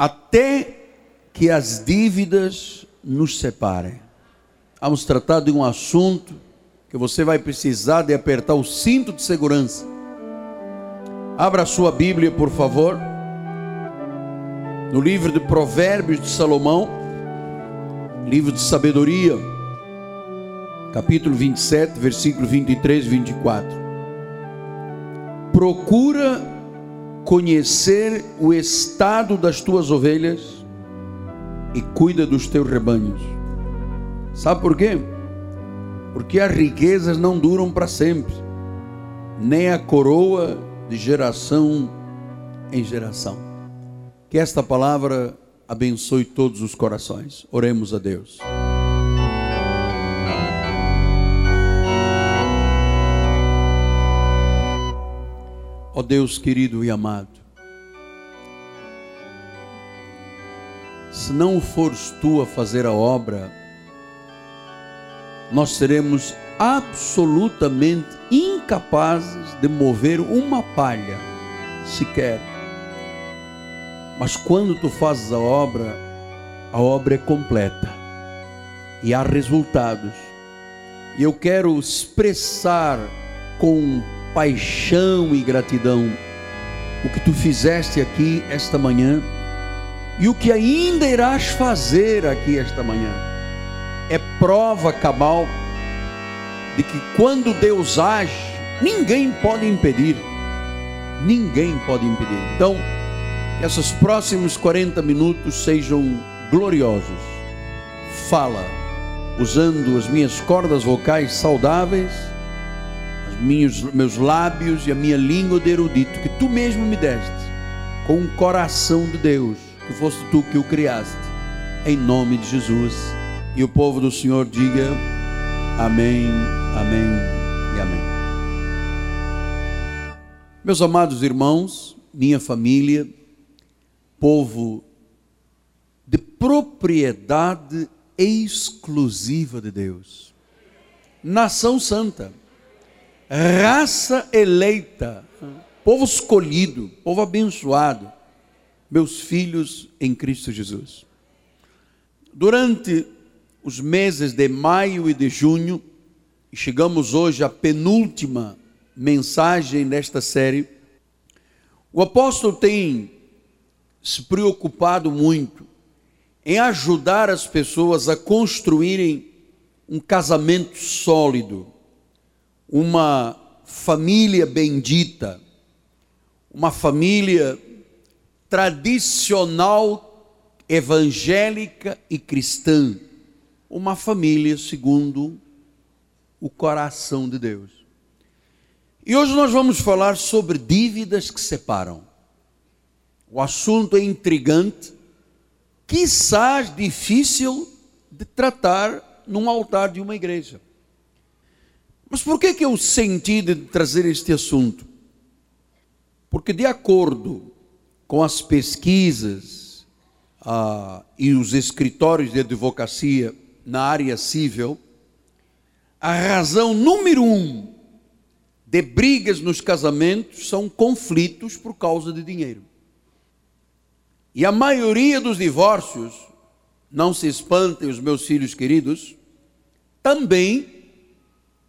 até que as dívidas nos separem. Vamos tratar de um assunto que você vai precisar de apertar o cinto de segurança. Abra a sua Bíblia, por favor. No livro de Provérbios de Salomão, livro de sabedoria, capítulo 27, versículo 23 e 24. Procura conhecer o estado das tuas ovelhas e cuida dos teus rebanhos. Sabe por quê? Porque as riquezas não duram para sempre, nem a coroa de geração em geração. Que esta palavra abençoe todos os corações. Oremos a Deus. Ó Deus querido e amado, se não fores tu a fazer a obra, nós seremos absolutamente incapazes de mover uma palha sequer. Mas quando tu fazes a obra, a obra é completa e há resultados. E eu quero expressar com paixão e gratidão o que tu fizeste aqui esta manhã e o que ainda irás fazer aqui esta manhã. É prova cabal de que quando Deus age, ninguém pode impedir. Ninguém pode impedir. Então, que esses próximos 40 minutos sejam gloriosos. Fala, usando as minhas cordas vocais saudáveis minhos, meus lábios e a minha língua de erudito, que tu mesmo me deste, com o coração de Deus, que foste tu que o criaste, em nome de Jesus. E o povo do Senhor diga amém, amém e amém. Meus amados irmãos, minha família, povo de propriedade exclusiva de Deus, nação santa raça eleita, povo escolhido, povo abençoado, meus filhos em Cristo Jesus. Durante os meses de maio e de junho, chegamos hoje à penúltima mensagem desta série, o apóstolo tem se preocupado muito em ajudar as pessoas a construírem um casamento sólido, uma família bendita, uma família tradicional, evangélica e cristã, uma família segundo o coração de Deus. E hoje nós vamos falar sobre dívidas que separam. O assunto é intrigante, quizás difícil de tratar num altar de uma igreja. Mas por que, que eu senti de trazer este assunto? Porque, de acordo com as pesquisas ah, e os escritórios de advocacia na área civil, a razão número um de brigas nos casamentos são conflitos por causa de dinheiro. E a maioria dos divórcios, não se espantem os meus filhos queridos, também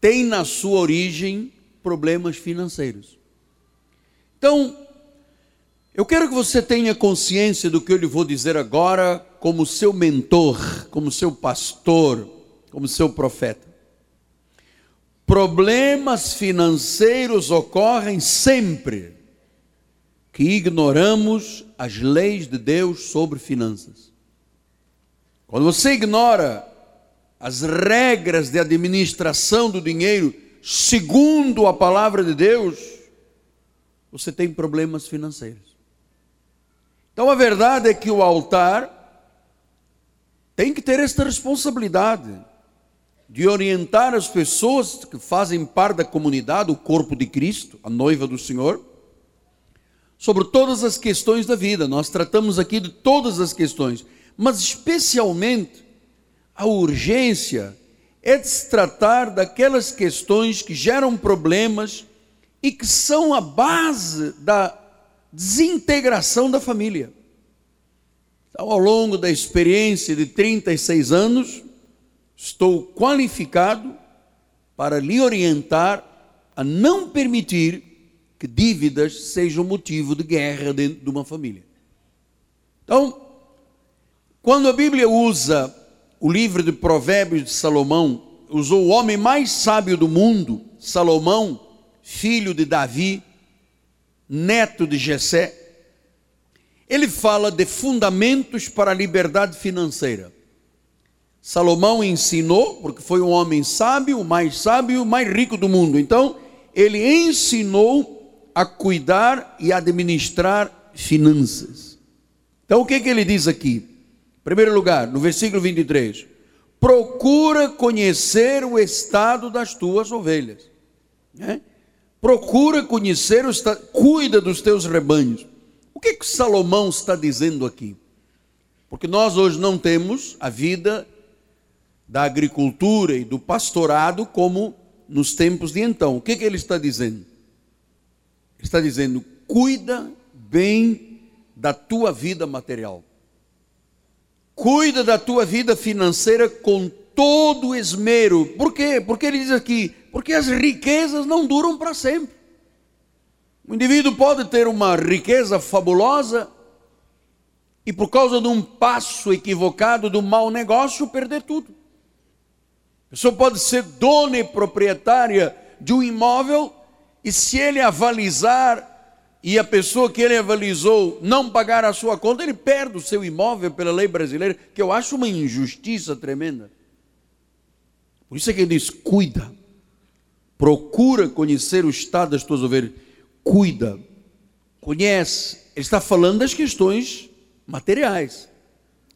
tem na sua origem problemas financeiros. Então, eu quero que você tenha consciência do que eu lhe vou dizer agora, como seu mentor, como seu pastor, como seu profeta. Problemas financeiros ocorrem sempre que ignoramos as leis de Deus sobre finanças. Quando você ignora as regras de administração do dinheiro segundo a palavra de Deus, você tem problemas financeiros. Então a verdade é que o altar tem que ter esta responsabilidade de orientar as pessoas que fazem parte da comunidade, o corpo de Cristo, a noiva do Senhor, sobre todas as questões da vida. Nós tratamos aqui de todas as questões, mas especialmente a urgência é de se tratar daquelas questões que geram problemas e que são a base da desintegração da família. Então, ao longo da experiência de 36 anos, estou qualificado para lhe orientar a não permitir que dívidas sejam motivo de guerra dentro de uma família. Então, quando a Bíblia usa o livro de Provérbios de Salomão, usou o homem mais sábio do mundo, Salomão, filho de Davi, neto de Jessé, ele fala de fundamentos para a liberdade financeira. Salomão ensinou, porque foi um homem sábio, o mais sábio, o mais rico do mundo. Então, ele ensinou a cuidar e administrar finanças. Então, o que, que ele diz aqui? Primeiro lugar, no versículo 23, procura conhecer o estado das tuas ovelhas. Né? Procura conhecer, o estado, cuida dos teus rebanhos. O que, que Salomão está dizendo aqui? Porque nós hoje não temos a vida da agricultura e do pastorado como nos tempos de então. O que, que ele está dizendo? Ele está dizendo: cuida bem da tua vida material, cuida da tua vida financeira com todo esmero. Por quê? Porque ele diz aqui: porque as riquezas não duram para sempre. O indivíduo pode ter uma riqueza fabulosa e, por causa de um passo equivocado, do mau negócio, perder tudo. A pessoa pode ser dona e proprietária de um imóvel e se ele avalizar e a pessoa que ele avalizou não pagar a sua conta, ele perde o seu imóvel pela lei brasileira, que eu acho uma injustiça tremenda. Por isso é que ele diz: cuida, procura conhecer o estado das tuas ovelhas, cuida, conhece. Ele está falando das questões materiais.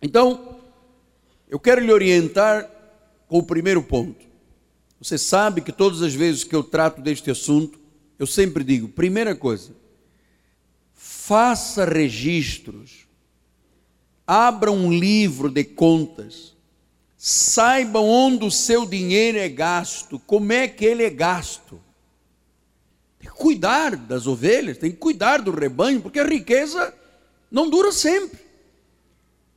Então, eu quero lhe orientar com o primeiro ponto. Você sabe que todas as vezes que eu trato deste assunto, eu sempre digo: primeira coisa, faça registros, abra um livro de contas, saiba onde o seu dinheiro é gasto, como é que ele é gasto. Tem que cuidar das ovelhas, tem que cuidar do rebanho, porque a riqueza não dura sempre.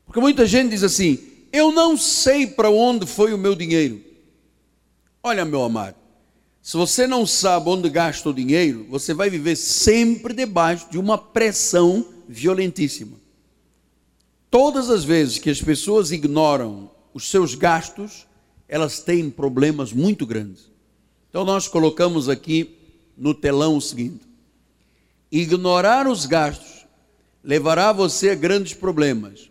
Porque muita gente diz assim: eu não sei para onde foi o meu dinheiro. Olha, meu amado, se você não sabe onde gasta o dinheiro, você vai viver sempre debaixo de uma pressão violentíssima. Todas as vezes que as pessoas ignoram os seus gastos, elas têm problemas muito grandes. Então nós colocamos aqui no telão o seguinte: ignorar os gastos levará você a grandes problemas.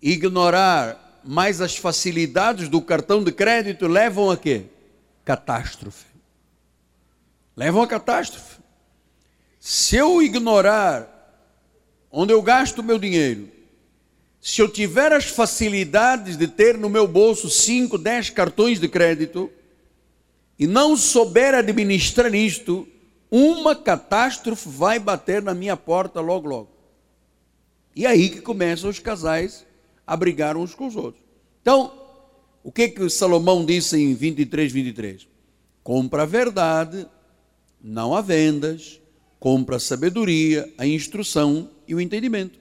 Ignorar mas as facilidades do cartão de crédito levam a quê? Catástrofe. Levam a catástrofe. Se eu ignorar onde eu gasto o meu dinheiro, se eu tiver as facilidades de ter no meu bolso 5, 10 cartões de crédito, e não souber administrar isto, uma catástrofe vai bater na minha porta logo, logo. E aí que começam os casais a brigar uns com os outros. Então, o que que Salomão disse em 23, 23? Compra a verdade, não a vendas, compra a sabedoria, a instrução e o entendimento.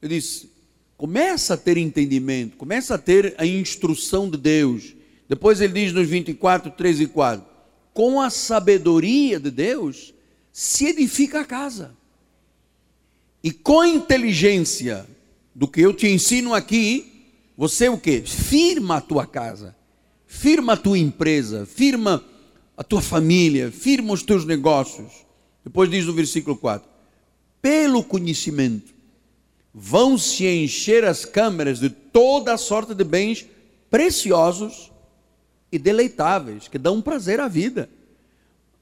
Eu disse, começa a ter entendimento, começa a ter a instrução de Deus. Depois ele diz nos 24, 3 e 4, com a sabedoria de Deus se edifica a casa. E com a inteligência do que eu te ensino aqui, você o que? Firma a tua casa, firma a tua empresa, firma a tua família, firma os teus negócios. Depois diz no versículo 4: pelo conhecimento vão se encher as câmeras de toda a sorte de bens preciosos e deleitáveis, que dão prazer à vida.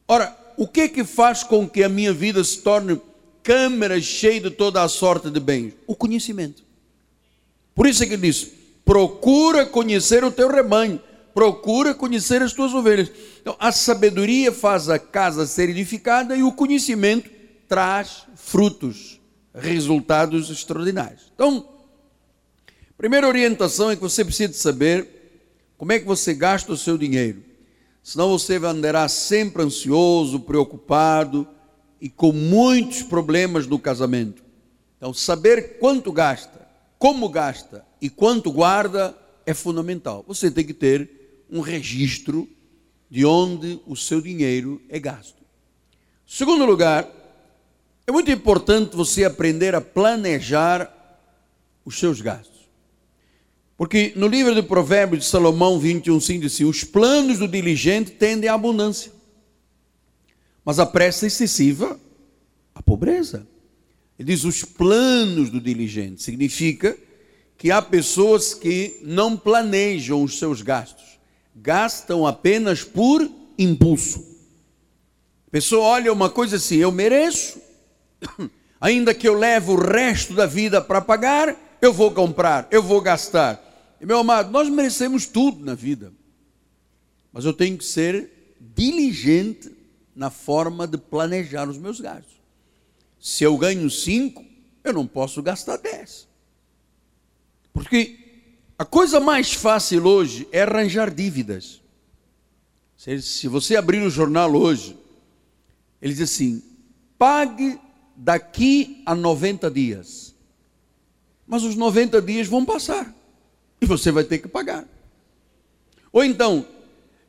Ora, o que que faz com que a minha vida se torne câmara cheia de toda a sorte de bens? O conhecimento. Por isso é que ele diz: procura conhecer o teu rebanho, procura conhecer as tuas ovelhas. Então, a sabedoria faz a casa ser edificada e o conhecimento traz frutos, resultados extraordinários. Então, primeira orientação é que você precisa saber como é que você gasta o seu dinheiro. Senão você andará sempre ansioso, preocupado, e com muitos problemas no casamento. Então, saber quanto gasta, como gasta e quanto guarda é fundamental. Você tem que ter um registro de onde o seu dinheiro é gasto. Segundo lugar, é muito importante você aprender a planejar os seus gastos. Porque no livro de Provérbios de Salomão 21, 5 diz assim: os planos do diligente tendem à abundância, mas a pressa excessiva, à pobreza. Ele diz os planos do diligente, significa que há pessoas que não planejam os seus gastos, gastam apenas por impulso. A pessoa olha uma coisa assim, eu mereço, ainda que eu leve o resto da vida para pagar, eu vou comprar, eu vou gastar. E, meu amado, nós merecemos tudo na vida, mas eu tenho que ser diligente na forma de planejar os meus gastos. Se eu ganho cinco, eu não posso gastar dez. Porque a coisa mais fácil hoje é arranjar dívidas. Se você abrir o jornal hoje, ele diz assim: pague daqui a 90 dias. Mas os 90 dias vão passar e você vai ter que pagar. Ou então,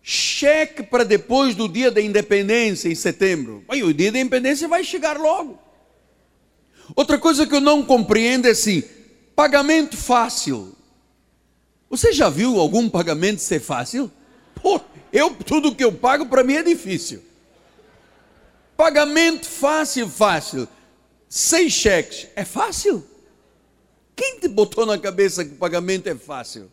cheque para depois do dia da independência, em setembro. Aí, o dia da independência vai chegar logo. Outra coisa que eu não compreendo é assim: pagamento fácil. Você já viu algum pagamento ser fácil? Pô, eu, tudo que eu pago para mim é difícil. Pagamento fácil, fácil. Seis cheques, é fácil? Quem te botou na cabeça que pagamento é fácil?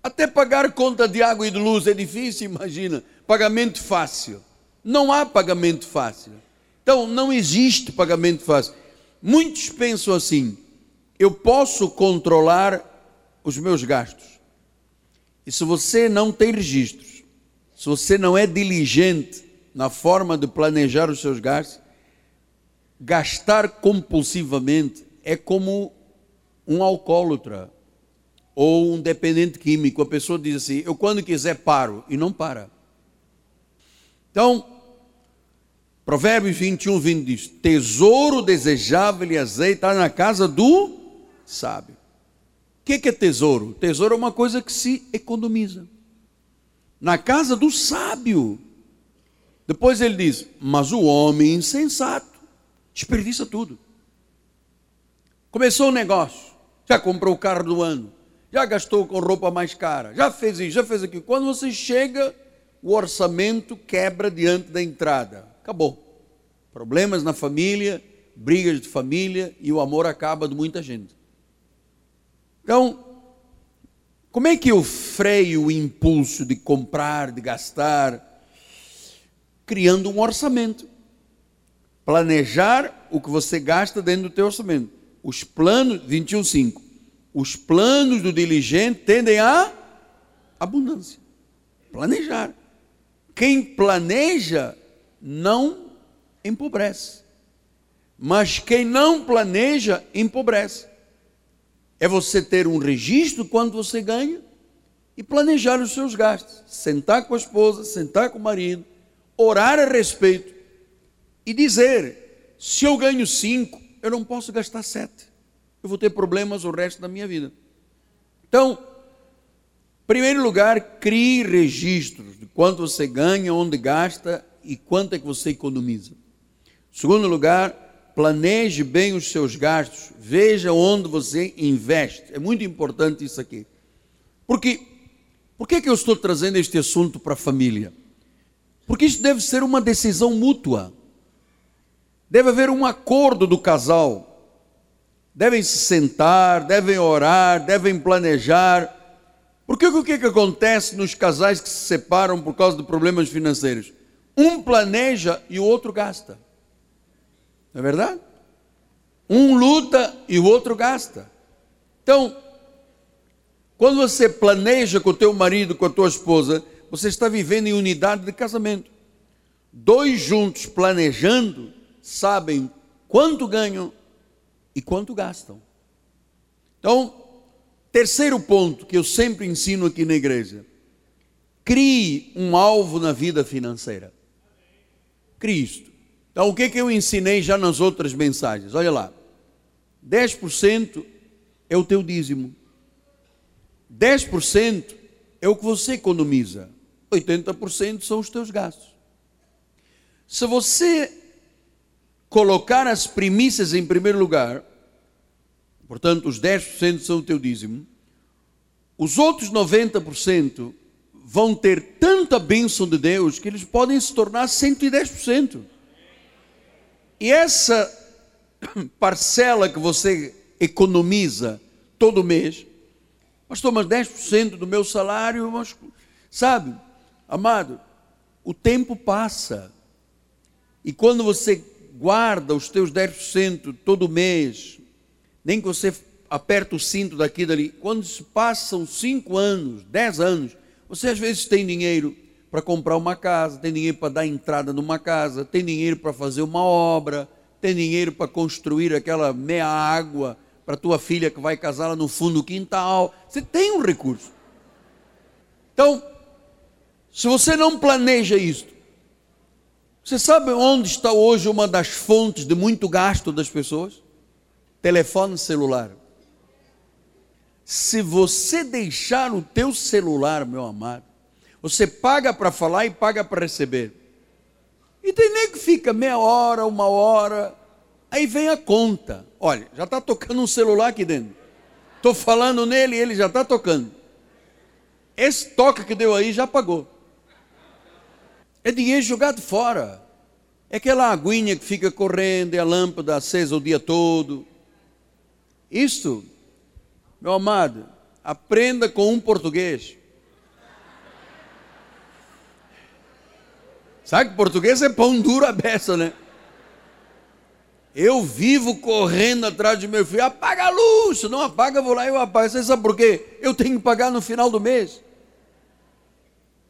Até pagar conta de água e de luz é difícil, imagina. Pagamento fácil. Não há pagamento fácil. Então, não existe pagamento fácil. Muitos pensam assim: eu posso controlar os meus gastos. E se você não tem registros, se você não é diligente na forma de planejar os seus gastos, gastar compulsivamente é como um alcoólatra ou um dependente químico, a pessoa diz assim: eu quando quiser paro, e não para. Então, Provérbios 21, 20 diz: tesouro desejável e azeite está na casa do sábio. O que é tesouro? Tesouro é uma coisa que se economiza. Na casa do sábio. Depois ele diz: mas o homem insensato desperdiça tudo. Começou o negócio já comprou o carro do ano, já gastou com roupa mais cara, já fez isso, já fez aquilo. Quando você chega, o orçamento quebra diante da entrada. Acabou. Problemas na família, brigas de família e o amor acaba de muita gente. Então, como é que eu freio o impulso de comprar, de gastar? Criando um orçamento. Planejar o que você gasta dentro do teu orçamento os planos, 21,5, os planos do diligente tendem a abundância. Planejar. Quem planeja não empobrece. Mas quem não planeja empobrece. É você ter um registro quando você ganha e planejar os seus gastos. Sentar com a esposa, sentar com o marido, orar a respeito e dizer: se eu ganho cinco, eu não posso gastar sete. Eu vou ter problemas o resto da minha vida. Então, primeiro lugar, crie registros de quanto você ganha, onde gasta e quanto é que você economiza. Segundo lugar, planeje bem os seus gastos, veja onde você investe. É muito importante isso aqui. Porque, por que, é que eu estou trazendo este assunto para a família? Porque isso deve ser uma decisão mútua. Deve haver um acordo do casal. Devem se sentar, devem orar, devem planejar. Porque o que, que acontece nos casais que se separam por causa de problemas financeiros? Um planeja e o outro gasta. Não é verdade? Um luta e o outro gasta. Então, quando você planeja com o teu marido, com a tua esposa, você está vivendo em unidade de casamento. Dois juntos planejando sabem quanto ganham e quanto gastam. Então, terceiro ponto que eu sempre ensino aqui na igreja: crie um alvo na vida financeira. Cristo. Então, o que, que eu ensinei já nas outras mensagens? Olha lá. 10% é o teu dízimo. 10% é o que você economiza. 80% são os teus gastos. Se você colocar as primícias em primeiro lugar, portanto, os 10% são o teu dízimo, os outros 90% vão ter tanta bênção de Deus que eles podem se tornar 110%. E essa parcela que você economiza todo mês, pastor, mas 10% do meu salário, mas, sabe, amado, o tempo passa. E quando você guarda os teus 10% todo mês, nem que você aperta o cinto daqui e dali, quando se passam 5 anos, 10 anos, você às vezes tem dinheiro para comprar uma casa, tem dinheiro para dar entrada numa casa, tem dinheiro para fazer uma obra, tem dinheiro para construir aquela meia água para tua filha que vai casar lá no fundo do quintal. Você tem um recurso. Então, se você não planeja isso, você sabe onde está hoje uma das fontes de muito gasto das pessoas? Telefone celular. Se você deixar o teu celular, meu amado, você paga para falar e paga para receber. E tem nem que fica meia hora, uma hora, aí vem a conta. Olha, já está tocando um celular aqui dentro. Estou falando nele e ele já está tocando. Esse toque que deu aí já pagou. É dinheiro jogado fora. É aquela aguinha que fica correndo, é a lâmpada acesa o dia todo. Isto, meu amado, aprenda com um português. Sabe que português é pão duro a beça, né? Eu vivo correndo atrás de meu filho, apaga a luz, não apaga, vou lá e eu apago. Você sabe por quê? Eu tenho que pagar no final do mês.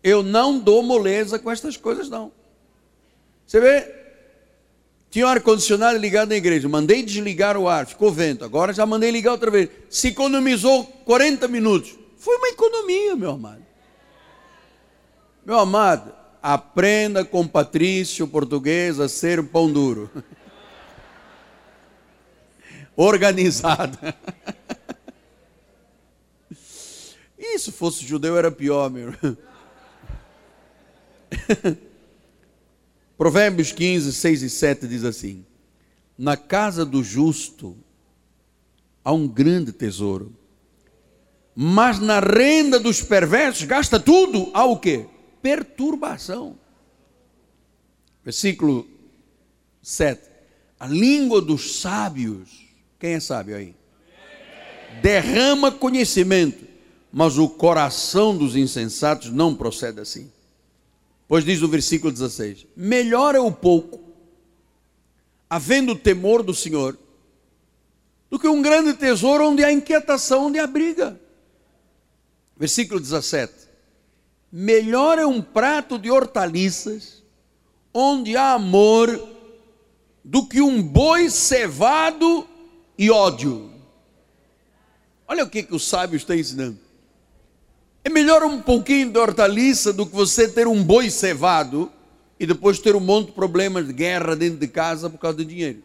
Eu não dou moleza com estas coisas, não. Você vê? Tinha um ar-condicionado ligado na igreja, mandei desligar o ar, ficou vento, agora já mandei ligar outra vez. Se economizou 40 minutos. Foi uma economia, meu amado. Meu amado, aprenda com Patrício português a ser pão duro. Organizado. E se fosse judeu era pior, meu. Provérbios 15, 6 e 7 diz assim: Na casa do justo há um grande tesouro, mas na renda dos perversos gasta tudo, há o quê? Perturbação. Versículo 7. A língua dos sábios, quem é sábio aí? Derrama conhecimento, mas o coração dos insensatos não procede assim. Pois diz o versículo 16: Melhor é o pouco, havendo temor do Senhor, do que um grande tesouro onde há inquietação, onde há briga. Versículo 17: Melhor é um prato de hortaliças, onde há amor, do que um boi cevado e ódio. Olha o que, que o sábio está ensinando. É melhor um pouquinho de hortaliça do que você ter um boi cevado e depois ter um monte de problemas de guerra dentro de casa por causa de dinheiro.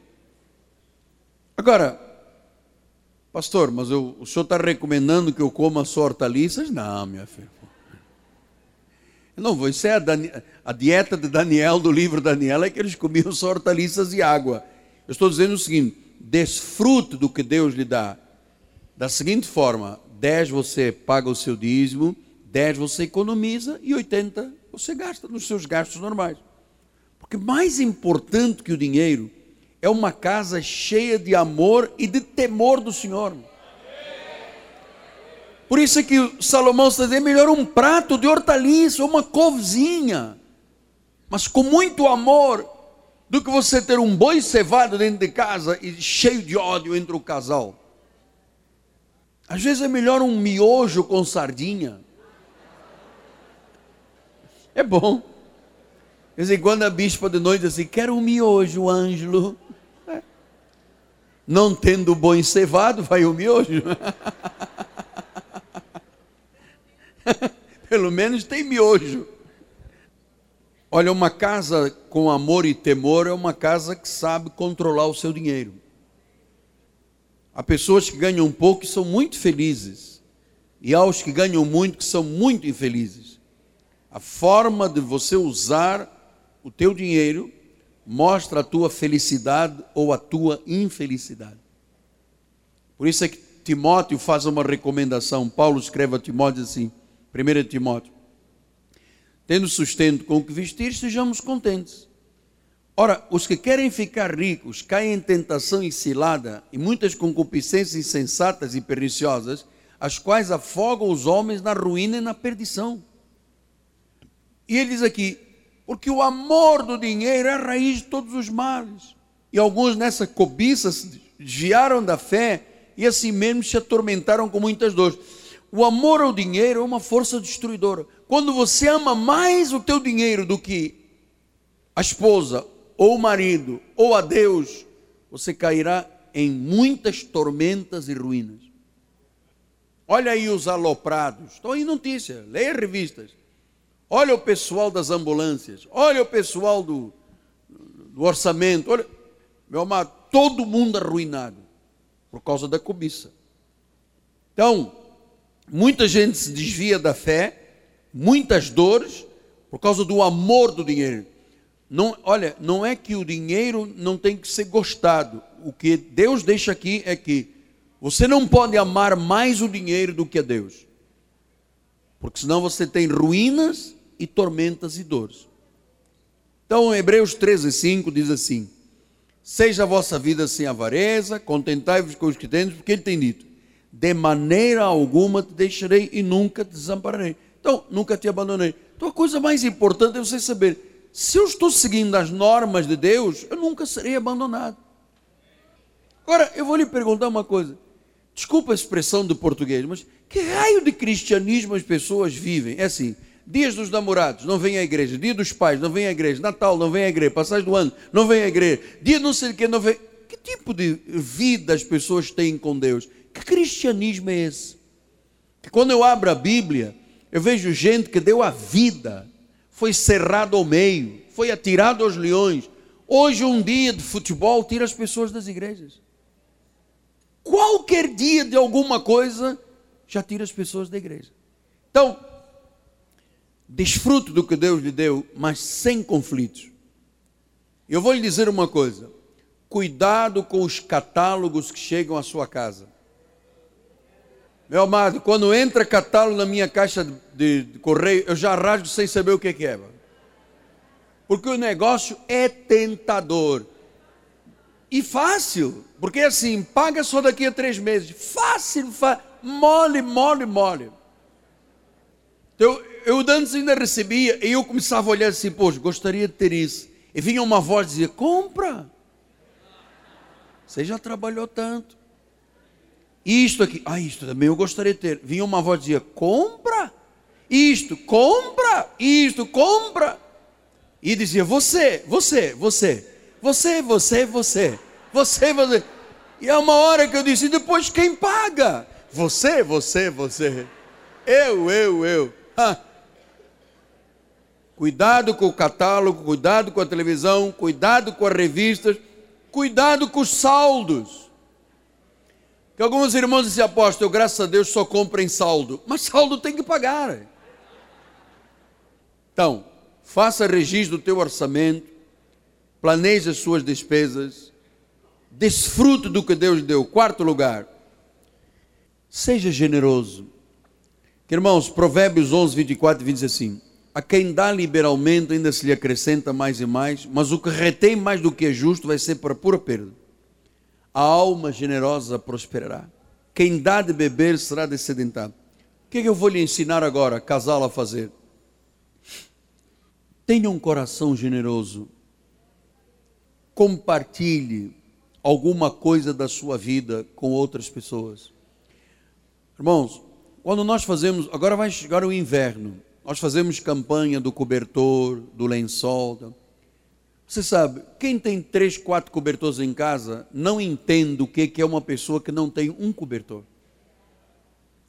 Agora, pastor, mas eu, o senhor está recomendando que eu coma só hortaliças? Não, minha filha. Não isso é a, a, dieta de Daniel, do livro Daniel, é que eles comiam só hortaliças e água. Eu estou dizendo o seguinte: desfrute do que Deus lhe dá. Da seguinte forma, 10 você paga o seu dízimo, 10 você economiza e 80 você gasta nos seus gastos normais. Porque mais importante que o dinheiro é uma casa cheia de amor e de temor do Senhor. Por isso que Salomão está dizendo: é melhor um prato de hortaliça, uma couvezinha, mas com muito amor, do que você ter um boi cevado dentro de casa e cheio de ódio entre o casal. Às vezes é melhor um miojo com sardinha. É bom. Vez em quando a bispa de noite diz assim: quero um miojo, Ângelo. É. Não tendo bom encevado, vai o miojo. Pelo menos tem miojo. Olha, uma casa com amor e temor é uma casa que sabe controlar o seu dinheiro. Há pessoas que ganham pouco e são muito felizes, e há os que ganham muito que são muito infelizes. A forma de você usar o teu dinheiro mostra a tua felicidade ou a tua infelicidade. Por isso é que Timóteo faz uma recomendação. Paulo escreve a Timóteo assim, 1 Timóteo: Tendo sustento com o que vestir, sejamos contentes. Ora, os que querem ficar ricos caem em tentação e cilada e muitas concupiscências insensatas e perniciosas, as quais afogam os homens na ruína e na perdição. E ele diz aqui: porque o amor do dinheiro é a raiz de todos os males. E alguns nessa cobiça se desviaram da fé e assim mesmo se atormentaram com muitas dores. O amor ao dinheiro é uma força destruidora. Quando você ama mais o teu dinheiro do que a esposa, ou o marido, ou a Deus, você cairá em muitas tormentas e ruínas. Olha aí os aloprados. Estão aí notícias, leia revistas. Olha o pessoal das ambulâncias. Olha o pessoal do, do orçamento. Olha, meu amado, todo mundo arruinado por causa da cobiça. Então, muita gente se desvia da fé, muitas dores por causa do amor do dinheiro. Não, olha, não é que o dinheiro não tem que ser gostado. O que Deus deixa aqui é que você não pode amar mais o dinheiro do que a Deus. Porque senão você tem ruínas e tormentas e dores. Então, Hebreus 13, 5 diz assim: Seja a vossa vida sem avareza, contentai-vos com os que têm, porque ele tem dito: De maneira alguma te deixarei e nunca te desampararei. Então, nunca te abandonei. Então, a coisa mais importante é você saber se eu estou seguindo as normas de Deus, eu nunca serei abandonado. Agora, eu vou lhe perguntar uma coisa. Desculpa a expressão do português, mas que raio de cristianismo as pessoas vivem? É assim, dias dos namorados, não vem à igreja. Dia dos pais, não vem à igreja. Natal, não vem à igreja. Passagem do ano, não vem à igreja. Dia não sei o que, não vem. Que tipo de vida as pessoas têm com Deus? Que cristianismo é esse? Que quando eu abro a Bíblia, eu vejo gente que deu a vida foi cerrado ao meio, foi atirado aos leões. Hoje, um dia de futebol tira as pessoas das igrejas. Qualquer dia de alguma coisa já tira as pessoas da igreja. Então, desfrute do que Deus lhe deu, mas sem conflitos. Eu vou lhe dizer uma coisa: cuidado com os catálogos que chegam à sua casa. Meu amado, quando entra catálogo na minha caixa de, de correio, eu já rasgo sem saber o que, que é. Porque o negócio é tentador. E fácil, porque assim, paga só daqui a três meses. Fácil, fácil mole, mole, mole. Então, eu antes ainda recebia, e eu começava a olhar assim, poxa, gostaria de ter isso. E vinha uma voz e dizia, compra. Você já trabalhou tanto. Isto aqui, ah, isto também eu gostaria de ter. Vinha uma voz e dizia: compra, isto, compra, isto, compra. E dizia: você, você, você, você, você, você, você, você. E é uma hora que eu disse: depois quem paga? Você, você, você. Eu, eu, eu. Cuidado com o catálogo, cuidado com a televisão, cuidado com as revistas, cuidado com os saldos. Que alguns irmãos dizem, apóstolo, graças a Deus só compro em saldo. Mas saldo tem que pagar. Então, faça registro do teu orçamento, planeje as suas despesas, desfrute do que Deus deu. Quarto lugar, seja generoso. Irmãos, Provérbios 11, 24 diz assim: A quem dá liberalmente ainda se lhe acrescenta mais e mais, mas o que retém mais do que é justo vai ser para pura perda a alma generosa prosperará. Quem dá de beber será descedentado. O que, é que eu vou lhe ensinar agora, casal, a fazer? Tenha um coração generoso. Compartilhe alguma coisa da sua vida com outras pessoas. Irmãos, quando nós fazemos, agora vai chegar o inverno, nós fazemos campanha do cobertor, do lençol. Você sabe, quem tem três, quatro cobertores em casa não entende o que é uma pessoa que não tem um cobertor.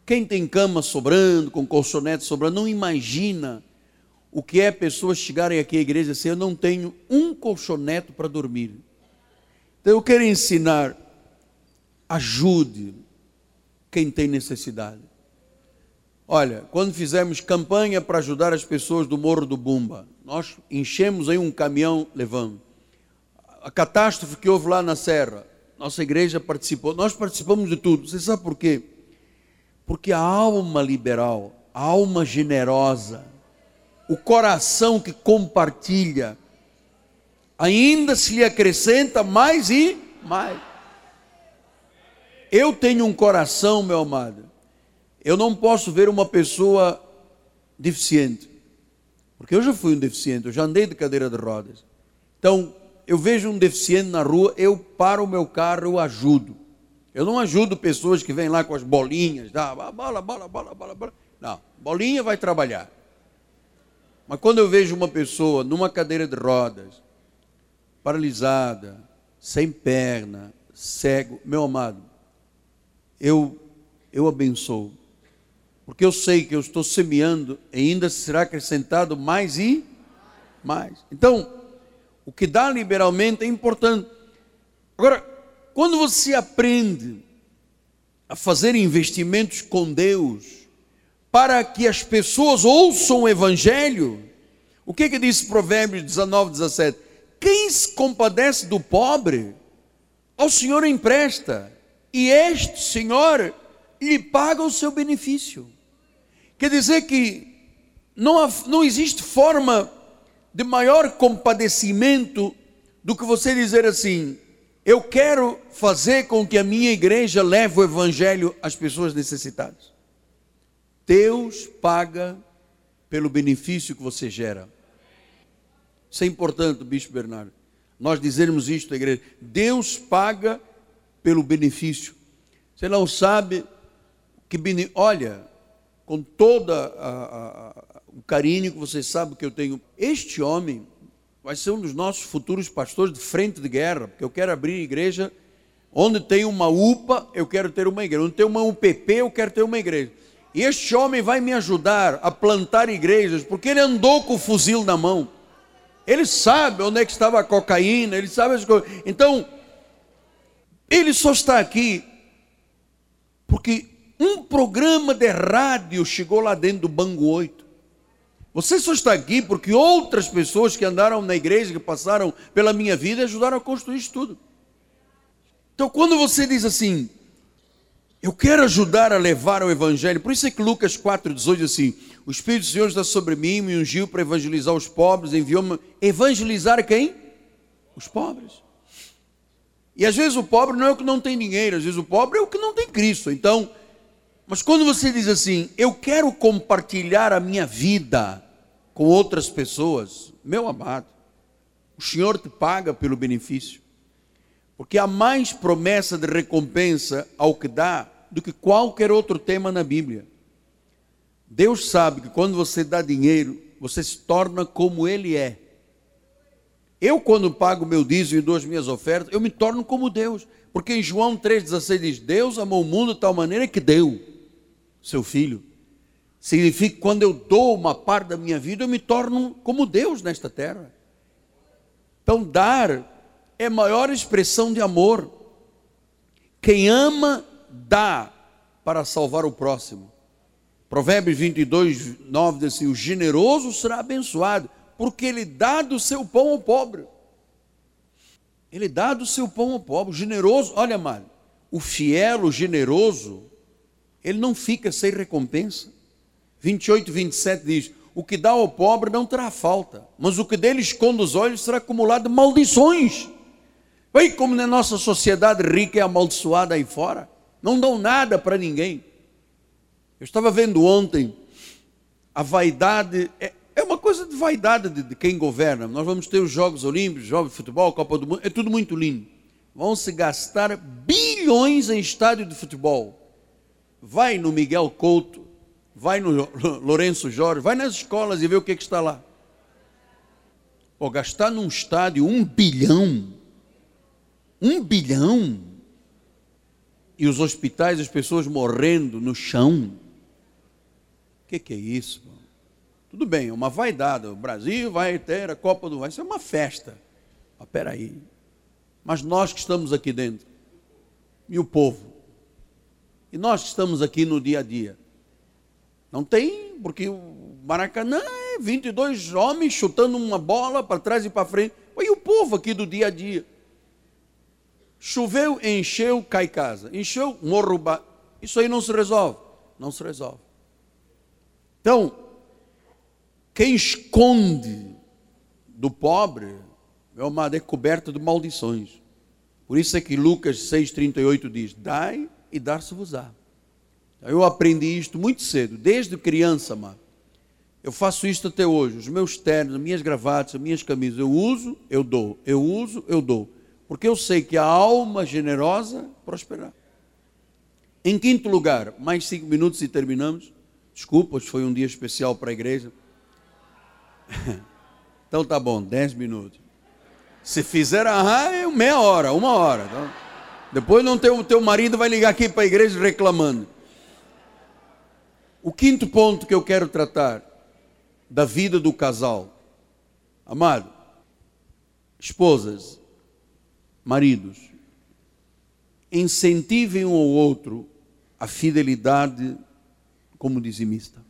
Quem tem cama sobrando, com colchonete sobrando, não imagina o que é pessoas chegarem aqui à igreja e dizer, eu não tenho um colchonete para dormir. Então eu quero ensinar ajude quem tem necessidade. Olha, quando fizemos campanha para ajudar as pessoas do Morro do Bumba, nós enchemos aí um caminhão levando. A catástrofe que houve lá na Serra, nossa igreja participou, nós participamos de tudo. Você sabe por quê? Porque a alma liberal, a alma generosa, o coração que compartilha, ainda se lhe acrescenta mais e mais. Eu tenho um coração, meu amado. Eu não posso ver uma pessoa deficiente, porque eu já fui um deficiente, eu já andei de cadeira de rodas. Então, eu vejo um deficiente na rua, eu paro o meu carro, eu ajudo. Eu não ajudo pessoas que vêm lá com as bolinhas, tá? bola, bola, bola, bola, bola. Não, bolinha vai trabalhar. Mas quando eu vejo uma pessoa numa cadeira de rodas, paralisada, sem perna, cego, meu amado, eu eu abençoo. Porque eu sei que eu estou semeando e ainda será acrescentado mais e mais. Então, o que dá liberalmente é importante. Agora, quando você aprende a fazer investimentos com Deus, para que as pessoas ouçam o Evangelho, o que, que diz Provérbios 19, 17? Quem se compadece do pobre, ao Senhor empresta, e este Senhor lhe paga o seu benefício. Quer dizer que não, não existe forma de maior compadecimento do que você dizer assim: eu quero fazer com que a minha igreja leve o evangelho às pessoas necessitadas. Deus paga pelo benefício que você gera. Isso é importante, Bispo Bernardo. Nós dizermos isto à igreja. Deus paga pelo benefício. Você não sabe que, olha, com todo o carinho que você sabe que eu tenho, este homem vai ser um dos nossos futuros pastores de frente de guerra, porque eu quero abrir igreja onde tem uma UPA, eu quero ter uma igreja, onde tem uma UPP, eu quero ter uma igreja. E este homem vai me ajudar a plantar igrejas, porque ele andou com o fuzil na mão. Ele sabe onde é que estava a cocaína, ele sabe as coisas. Então, ele só está aqui porque um programa de rádio chegou lá dentro do Banco 8. Você só está aqui porque outras pessoas que andaram na igreja, que passaram pela minha vida, ajudaram a construir isso tudo. Então, quando você diz assim, eu quero ajudar a levar o Evangelho, por isso é que Lucas 4,18 diz assim: O Espírito do Senhor está sobre mim, me ungiu para evangelizar os pobres, enviou-me evangelizar quem? Os pobres. E às vezes o pobre não é o que não tem dinheiro, às vezes o pobre é o que não tem Cristo. Então, mas quando você diz assim, eu quero compartilhar a minha vida com outras pessoas, meu amado, o Senhor te paga pelo benefício. Porque há mais promessa de recompensa ao que dá do que qualquer outro tema na Bíblia. Deus sabe que quando você dá dinheiro, você se torna como Ele é. Eu, quando pago meu dízimo e dou as minhas ofertas, eu me torno como Deus. Porque em João 3,16 diz: Deus amou o mundo de tal maneira que deu seu filho. Significa que quando eu dou uma parte da minha vida, eu me torno como Deus nesta terra. Então, dar é maior expressão de amor. Quem ama, dá para salvar o próximo. Provérbios 22, 9 diz assim: O generoso será abençoado, porque ele dá do seu pão ao pobre. Ele dá do seu pão ao pobre. O generoso, olha, amado, o fiel, o generoso, ele não fica sem recompensa. 28, 27 diz: O que dá ao pobre não terá falta, mas o que dele esconde os olhos será acumulado de maldições. Vem como na nossa sociedade rica é amaldiçoada aí fora, não dão nada para ninguém. Eu estava vendo ontem, a vaidade, é, é uma coisa de vaidade de, de, quem governa. Nós vamos ter os Jogos Olímpicos, Jogos de Futebol, Copa do Mundo, é tudo muito lindo. Vão se gastar bilhões em estádio de futebol vai no Miguel Couto, vai no Lourenço Jorge, vai nas escolas e vê o que, que está lá. Pô, gastar num estádio um bilhão, um bilhão, e os hospitais, as pessoas morrendo no chão. O que, que é isso? Tudo bem, é uma vaidade. O Brasil vai ter a Copa do Mundo, isso é uma festa. Mas peraí. Mas nós que estamos aqui dentro, e o povo. E nós que estamos aqui no dia a dia. Não tem, porque o Maracanã é 22 homens chutando uma bola para trás e para frente. E o povo aqui do dia a dia. Choveu, encheu, cai casa. Encheu, morro. Isso aí não se resolve. Não se resolve. Então, quem esconde do pobre, meu amado, é coberto de maldições. Por isso é que Lucas 6,38 diz: Dai e dar-se-vos-á. Eu aprendi isto muito cedo, desde criança, amado. Eu faço isto até hoje. Os meus ternos, as minhas gravatas, as minhas camisas, eu uso, eu dou. Eu uso, eu dou. Porque eu sei que a alma generosa prosperará. Em quinto lugar, mais cinco minutos e terminamos. Desculpa, hoje foi um dia especial para a igreja. Então tá bom, dez minutos. Se fizer ah, é meia hora, uma hora. Então, depois não teu, teu marido vai ligar aqui para a igreja reclamando. O quinto ponto que eu quero tratar da vida do casal. Amado, esposas, maridos, incentivem um ao outro a fidelidade como dizimista.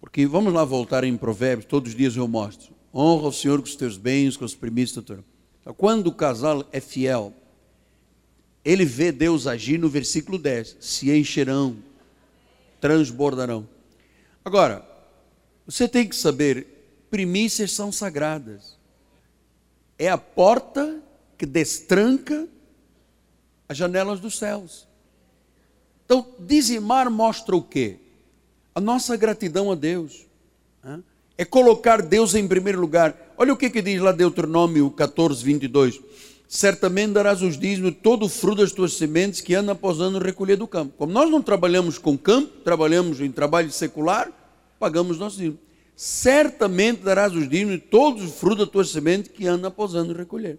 Porque vamos lá voltar em Provérbios, todos os dias eu mostro. Honra o Senhor com os teus bens, com os primícios. Quando o casal é fiel, ele vê Deus agir no versículo 10: se encherão, transbordarão. Agora, você tem que saber, primícias são sagradas. É a porta que destranca as janelas dos céus. Então, dizimar mostra o quê? A nossa gratidão a Deus. É colocar Deus em primeiro lugar. Olha o que, que diz lá Deuteronômio 14, 22. Certamente darás os dízimos todo o fruto das tuas sementes que ano após ano recolher do campo. Como nós não trabalhamos com campo, trabalhamos em trabalho secular, pagamos nosso dízimo. Certamente darás os dízimos todo o fruto das tuas sementes que ano após ano recolher.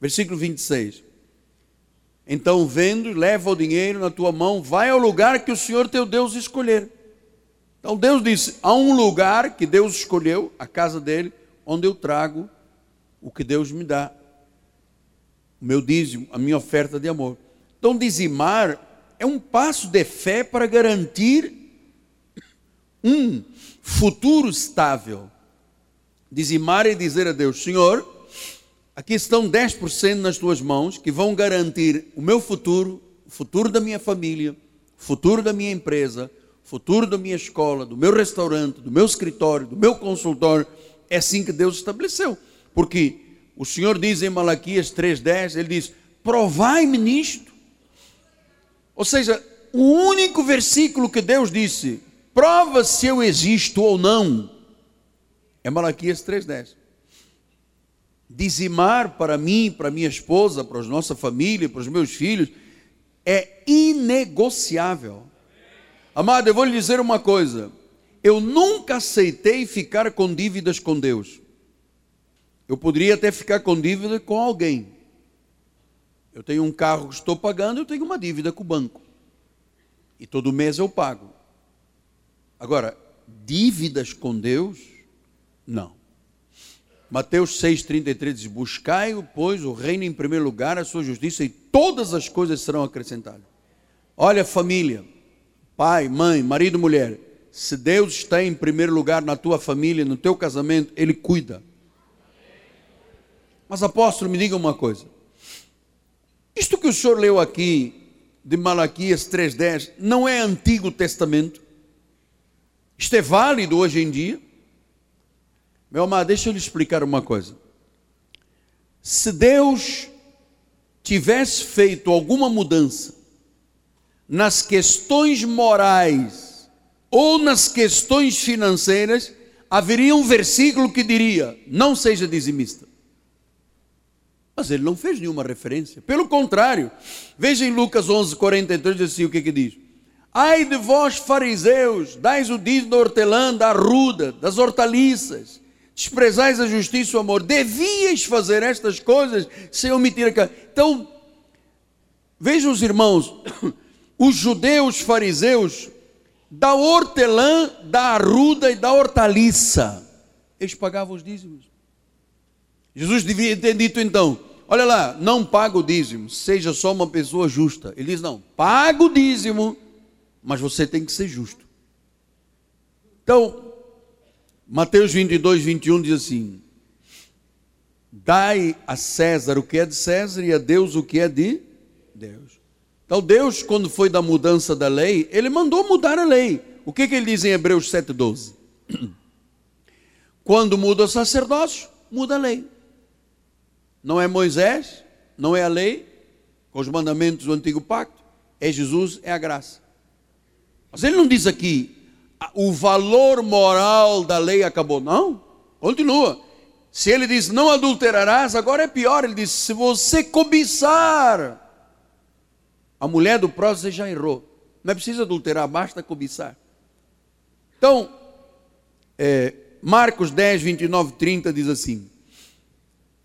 Versículo 26. Então, vendo, leva o dinheiro na tua mão, vai ao lugar que o Senhor teu Deus escolher. Então, Deus disse: há um lugar que Deus escolheu, a casa dele, onde eu trago o que Deus me dá, o meu dízimo, a minha oferta de amor. Então, dizimar é um passo de fé para garantir um futuro estável. Dizimar é dizer a Deus: Senhor, Aqui estão 10% nas tuas mãos que vão garantir o meu futuro, o futuro da minha família, o futuro da minha empresa, o futuro da minha escola, do meu restaurante, do meu escritório, do meu consultório. É assim que Deus estabeleceu. Porque o Senhor diz em Malaquias 3,10, ele diz: provai-me nisto. Ou seja, o único versículo que Deus disse, prova se eu existo ou não, é Malaquias 3,10 dizimar para mim, para minha esposa, para a nossa família, para os meus filhos, é inegociável. Amado, eu vou lhe dizer uma coisa. Eu nunca aceitei ficar com dívidas com Deus. Eu poderia até ficar com dívida com alguém. Eu tenho um carro que estou pagando, eu tenho uma dívida com o banco. E todo mês eu pago. Agora, dívidas com Deus? Não. Mateus 6,33 diz: Buscai, pois, o reino em primeiro lugar, a sua justiça, e todas as coisas serão acrescentadas. Olha, família, pai, mãe, marido, mulher, se Deus está em primeiro lugar na tua família, no teu casamento, Ele cuida. Mas apóstolo, me diga uma coisa. Isto que o senhor leu aqui, de Malaquias 3,10, não é Antigo Testamento? Isto é válido hoje em dia? Meu amado, deixa eu lhe explicar uma coisa. Se Deus tivesse feito alguma mudança nas questões morais ou nas questões financeiras, haveria um versículo que diria: não seja dizimista. Mas ele não fez nenhuma referência. Pelo contrário, veja em Lucas 11, 43, diz assim, o que, que diz? Ai de vós, fariseus, dais o dízimo da hortelã, da arruda, das hortaliças, desprezais a justiça e o amor, devias fazer estas coisas sem omitir aquela. Então, vejam os irmãos, os judeus fariseus, da hortelã, da arruda e da hortaliça, eles pagavam os dízimos. Jesus devia ter dito então: olha lá, não paga o dízimo, seja só uma pessoa justa. Ele diz: não, paga o dízimo, mas você tem que ser justo. Então, Mateus 22, 21 diz assim: Dai a César o que é de César e a Deus o que é de Deus. Então, Deus, quando foi da mudança da lei, ele mandou mudar a lei. O que, que ele diz em Hebreus 7,12? Quando muda o sacerdócio, muda a lei. Não é Moisés, não é a lei, com os mandamentos do antigo pacto, é Jesus, é a graça. Mas ele não diz aqui, o valor moral da lei acabou. Não, continua. Se ele diz não adulterarás, agora é pior. Ele diz: se você cobiçar a mulher do próximo, você já errou. Não é preciso adulterar, basta cobiçar. Então, é, Marcos 10, 29, 30 diz assim: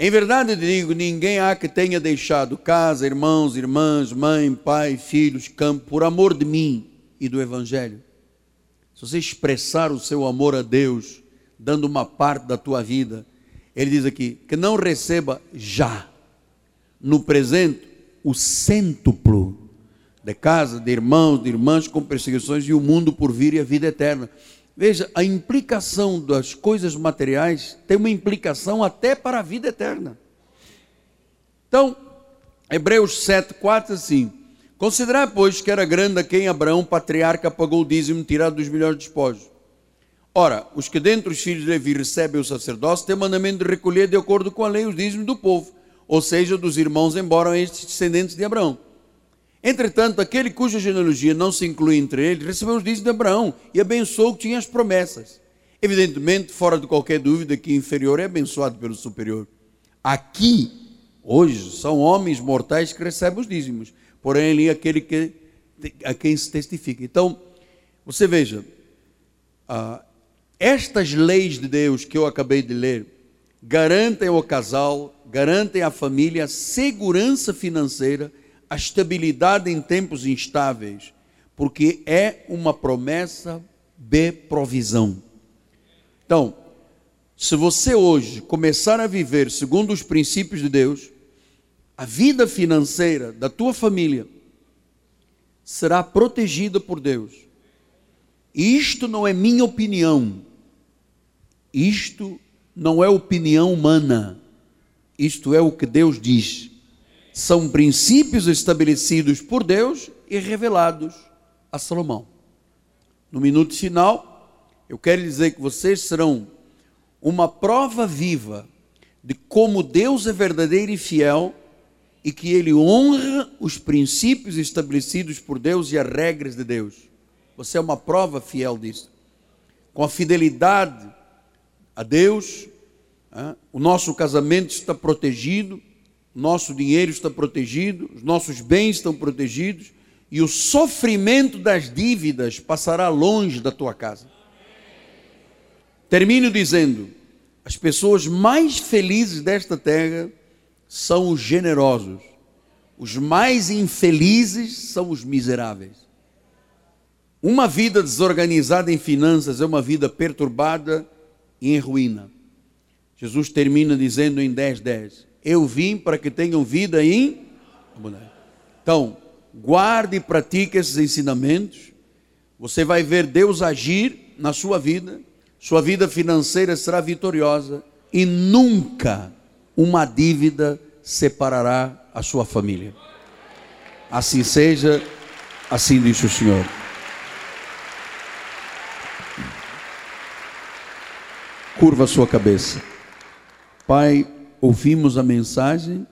Em verdade digo, ninguém há que tenha deixado casa, irmãos, irmãs, mãe, pai, filhos, campo, por amor de mim e do Evangelho. Se você expressar o seu amor a Deus, dando uma parte da tua vida, ele diz aqui, que não receba já, no presente, o cêntuplo de casa, de irmãos, de irmãs com perseguições e o mundo por vir e a vida eterna. Veja, a implicação das coisas materiais tem uma implicação até para a vida eterna. Então, Hebreus 7, 4 assim. Considerar, pois, que era grande a quem Abraão, patriarca, pagou o dízimo tirado dos melhores despojos. Ora, os que dentre os filhos de Levi recebem o sacerdócio têm mandamento de recolher de acordo com a lei os dízimos do povo, ou seja, dos irmãos, embora estes descendentes de Abraão. Entretanto, aquele cuja genealogia não se inclui entre eles, recebeu os dízimos de Abraão e abençoou o que tinha as promessas. Evidentemente, fora de qualquer dúvida que inferior é abençoado pelo superior. Aqui, hoje, são homens mortais que recebem os dízimos, porém ali aquele que, a quem se testifica. Então, você veja, ah, estas leis de Deus que eu acabei de ler garantem ao casal, garantem à família segurança financeira a estabilidade em tempos instáveis, porque é uma promessa de provisão. Então, se você hoje começar a viver segundo os princípios de Deus, a vida financeira da tua família será protegida por Deus. Isto não é minha opinião. Isto não é opinião humana. Isto é o que Deus diz são princípios estabelecidos por Deus e revelados a Salomão. No minuto final, eu quero dizer que vocês serão uma prova viva de como Deus é verdadeiro e fiel e que ele honra os princípios estabelecidos por Deus e as regras de Deus. Você é uma prova fiel disso. Com a fidelidade a Deus, o nosso casamento está protegido nosso dinheiro está protegido, os nossos bens estão protegidos e o sofrimento das dívidas passará longe da tua casa. Termino dizendo: as pessoas mais felizes desta terra são os generosos, os mais infelizes são os miseráveis. Uma vida desorganizada em finanças é uma vida perturbada e em ruína. Jesus termina dizendo em 10, 10: eu vim para que tenham vida em Então, guarde e pratique esses ensinamentos. Você vai ver Deus agir na sua vida. Sua vida financeira será vitoriosa e nunca uma dívida separará a sua família. Assim seja, assim diz o Senhor. Curva a sua cabeça. Pai, ouvimos a mensagem,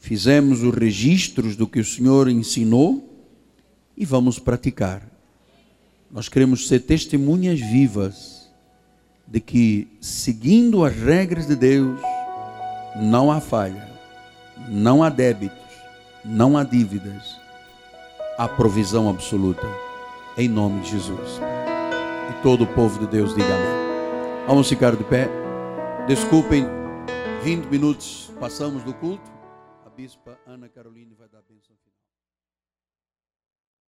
fizemos os registros do que o Senhor ensinou e vamos praticar. Nós queremos ser testemunhas vivas de que, seguindo as regras de Deus, não há falha, não há débitos, não há dívidas, há provisão absoluta. Em nome de Jesus. E todo o povo de Deus diga amém. Vamos ficar de pé. Desculpem 20 minutos passamos do culto. A bispa Ana Caroline vai.